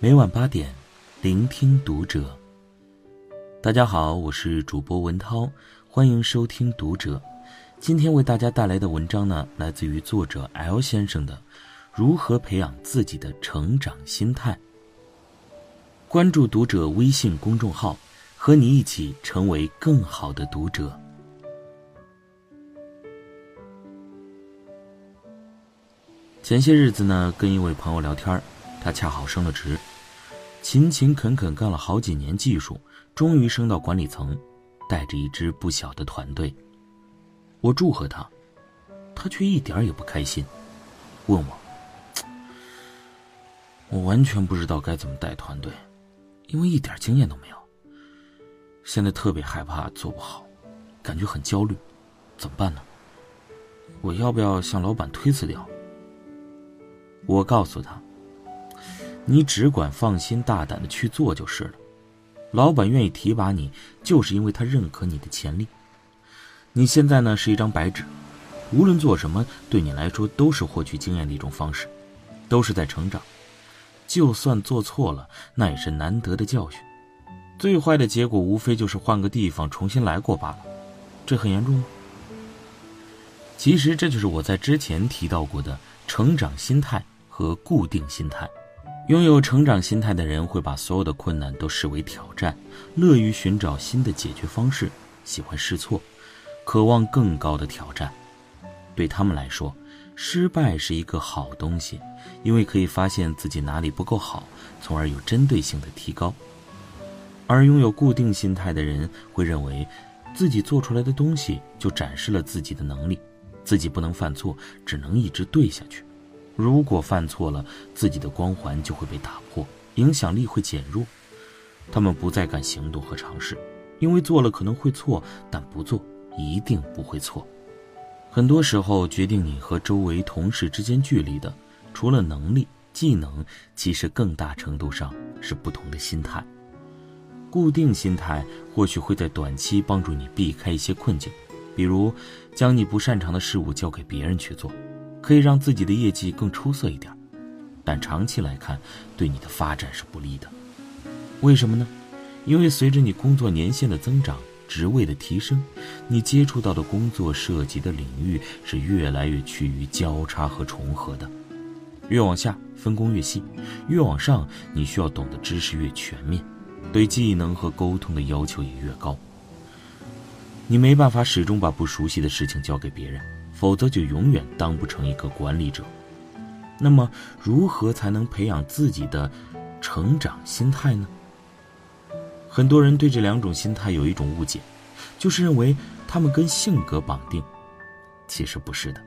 每晚八点，聆听读者。大家好，我是主播文涛，欢迎收听读者。今天为大家带来的文章呢，来自于作者 L 先生的《如何培养自己的成长心态》。关注读者微信公众号，和你一起成为更好的读者。前些日子呢，跟一位朋友聊天他恰好升了职，勤勤恳恳干了好几年技术，终于升到管理层，带着一支不小的团队。我祝贺他，他却一点也不开心，问我：“我完全不知道该怎么带团队，因为一点经验都没有。现在特别害怕做不好，感觉很焦虑，怎么办呢？我要不要向老板推辞掉？”我告诉他：“你只管放心大胆的去做就是了。老板愿意提拔你，就是因为他认可你的潜力。你现在呢是一张白纸，无论做什么，对你来说都是获取经验的一种方式，都是在成长。就算做错了，那也是难得的教训。最坏的结果无非就是换个地方重新来过罢了。这很严重吗？其实这就是我在之前提到过的成长心态。”和固定心态，拥有成长心态的人会把所有的困难都视为挑战，乐于寻找新的解决方式，喜欢试错，渴望更高的挑战。对他们来说，失败是一个好东西，因为可以发现自己哪里不够好，从而有针对性的提高。而拥有固定心态的人会认为，自己做出来的东西就展示了自己的能力，自己不能犯错，只能一直对下去。如果犯错了，自己的光环就会被打破，影响力会减弱。他们不再敢行动和尝试，因为做了可能会错，但不做一定不会错。很多时候，决定你和周围同事之间距离的，除了能力、技能，其实更大程度上是不同的心态。固定心态或许会在短期帮助你避开一些困境，比如将你不擅长的事物交给别人去做。可以让自己的业绩更出色一点，但长期来看，对你的发展是不利的。为什么呢？因为随着你工作年限的增长，职位的提升，你接触到的工作涉及的领域是越来越趋于交叉和重合的。越往下分工越细，越往上你需要懂的知识越全面，对技能和沟通的要求也越高。你没办法始终把不熟悉的事情交给别人。否则就永远当不成一个管理者。那么，如何才能培养自己的成长心态呢？很多人对这两种心态有一种误解，就是认为他们跟性格绑定。其实不是的，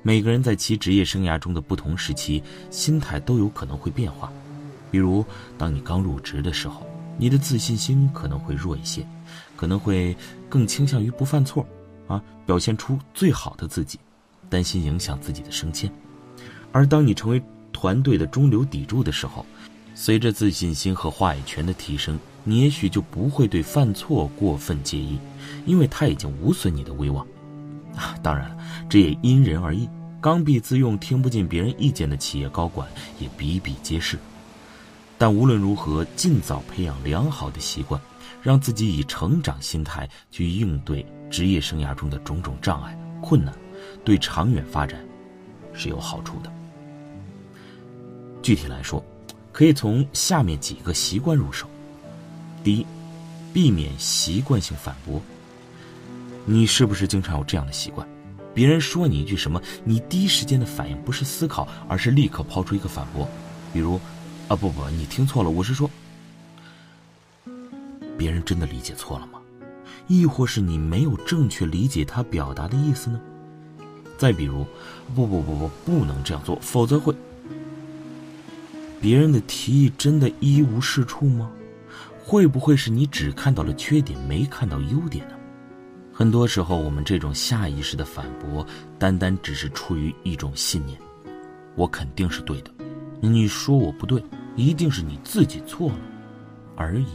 每个人在其职业生涯中的不同时期，心态都有可能会变化。比如，当你刚入职的时候，你的自信心可能会弱一些，可能会更倾向于不犯错。啊，表现出最好的自己，担心影响自己的升迁。而当你成为团队的中流砥柱的时候，随着自信心和话语权的提升，你也许就不会对犯错过分介意，因为他已经无损你的威望。啊，当然了，这也因人而异。刚愎自用、听不进别人意见的企业高管也比比皆是。但无论如何，尽早培养良好的习惯，让自己以成长心态去应对。职业生涯中的种种障碍、困难，对长远发展是有好处的。具体来说，可以从下面几个习惯入手。第一，避免习惯性反驳。你是不是经常有这样的习惯？别人说你一句什么，你第一时间的反应不是思考，而是立刻抛出一个反驳。比如，啊不不，你听错了，我是说，别人真的理解错了吗？亦或是你没有正确理解他表达的意思呢？再比如，不不不不，不能这样做，否则会……别人的提议真的一无是处吗？会不会是你只看到了缺点，没看到优点呢？很多时候，我们这种下意识的反驳，单单只是出于一种信念：我肯定是对的，你说我不对，一定是你自己错了而已。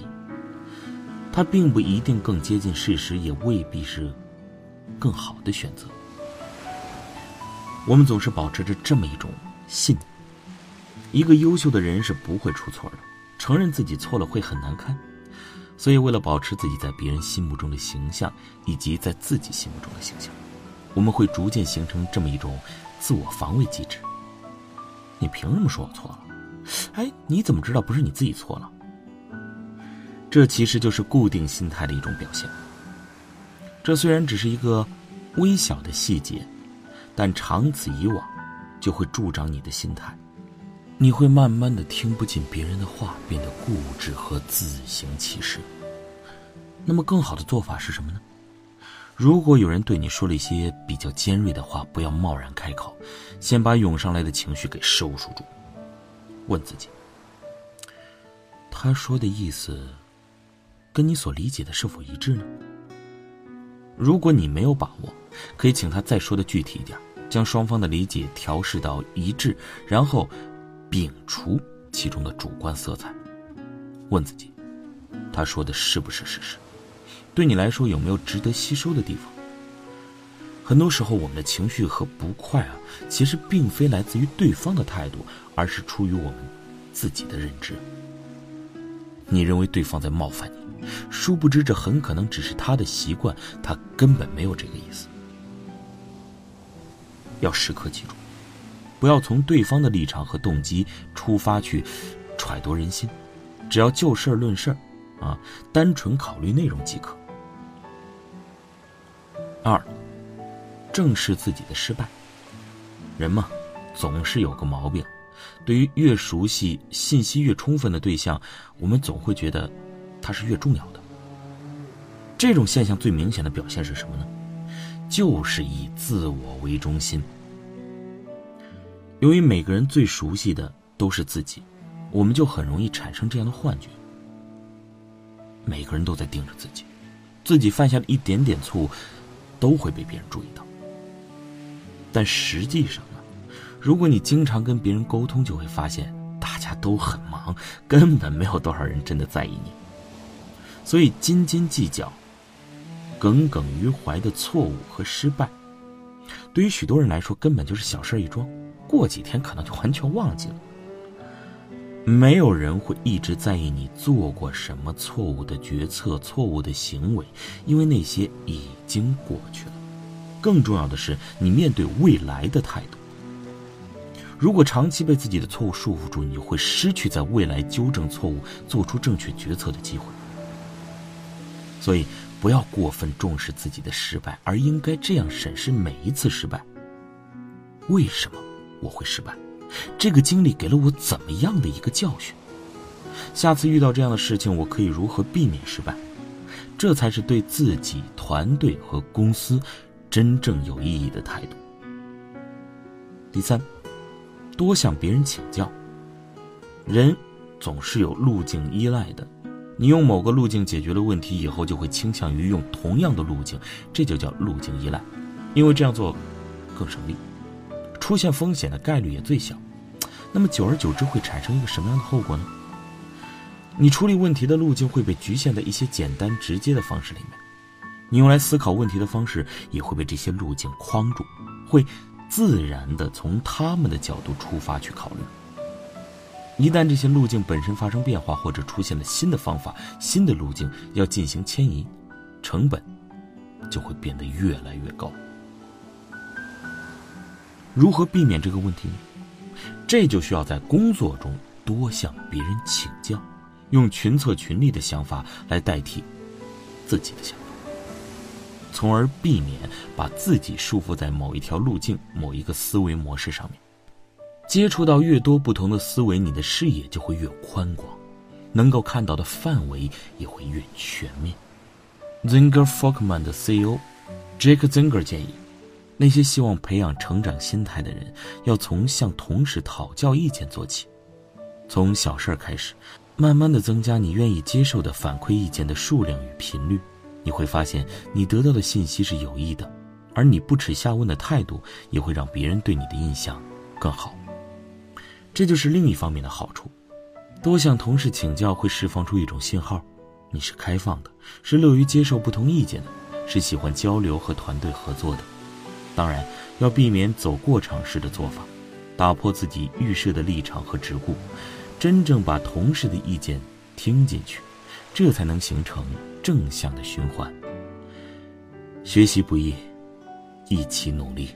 它并不一定更接近事实，也未必是更好的选择。我们总是保持着这么一种信念：一个优秀的人是不会出错的，承认自己错了会很难堪。所以，为了保持自己在别人心目中的形象，以及在自己心目中的形象，我们会逐渐形成这么一种自我防卫机制。你凭什么说我错了？哎，你怎么知道不是你自己错了？这其实就是固定心态的一种表现。这虽然只是一个微小的细节，但长此以往，就会助长你的心态。你会慢慢的听不进别人的话，变得固执和自行其是。那么，更好的做法是什么呢？如果有人对你说了一些比较尖锐的话，不要贸然开口，先把涌上来的情绪给收束住。问自己，他说的意思，跟你所理解的是否一致呢？如果你没有把握，可以请他再说的具体一点，将双方的理解调试到一致，然后。摒除其中的主观色彩，问自己，他说的是不是事实？对你来说有没有值得吸收的地方？很多时候，我们的情绪和不快啊，其实并非来自于对方的态度，而是出于我们自己的认知。你认为对方在冒犯你，殊不知这很可能只是他的习惯，他根本没有这个意思。要时刻记住。不要从对方的立场和动机出发去揣度人心，只要就事论事啊，单纯考虑内容即可。二，正视自己的失败。人嘛，总是有个毛病，对于越熟悉、信息越充分的对象，我们总会觉得他是越重要的。这种现象最明显的表现是什么呢？就是以自我为中心。由于每个人最熟悉的都是自己，我们就很容易产生这样的幻觉：每个人都在盯着自己，自己犯下的一点点错误都会被别人注意到。但实际上呢，如果你经常跟别人沟通，就会发现大家都很忙，根本没有多少人真的在意你。所以斤斤计较、耿耿于怀的错误和失败，对于许多人来说根本就是小事一桩。过几天可能就完全忘记了。没有人会一直在意你做过什么错误的决策、错误的行为，因为那些已经过去了。更重要的是，你面对未来的态度。如果长期被自己的错误束缚住，你会失去在未来纠正错误、做出正确决策的机会。所以，不要过分重视自己的失败，而应该这样审视每一次失败：为什么？我会失败，这个经历给了我怎么样的一个教训？下次遇到这样的事情，我可以如何避免失败？这才是对自己、团队和公司真正有意义的态度。第三，多向别人请教。人总是有路径依赖的，你用某个路径解决了问题以后，就会倾向于用同样的路径，这就叫路径依赖，因为这样做更省力。出现风险的概率也最小，那么久而久之会产生一个什么样的后果呢？你处理问题的路径会被局限在一些简单直接的方式里面，你用来思考问题的方式也会被这些路径框住，会自然的从他们的角度出发去考虑。一旦这些路径本身发生变化，或者出现了新的方法、新的路径要进行迁移，成本就会变得越来越高。如何避免这个问题呢？这就需要在工作中多向别人请教，用群策群力的想法来代替自己的想法，从而避免把自己束缚在某一条路径、某一个思维模式上面。接触到越多不同的思维，你的视野就会越宽广，能够看到的范围也会越全面。Zinger Folkman 的 CEO Jake Zinger 建议。那些希望培养成长心态的人，要从向同事讨教意见做起，从小事儿开始，慢慢的增加你愿意接受的反馈意见的数量与频率，你会发现你得到的信息是有益的，而你不耻下问的态度也会让别人对你的印象更好。这就是另一方面的好处，多向同事请教会释放出一种信号，你是开放的，是乐于接受不同意见的，是喜欢交流和团队合作的。当然，要避免走过场式的做法。打破自己预设的立场和桎梏，真正把同事的意见听进去，这才能形成正向的循环。学习不易，一起努力。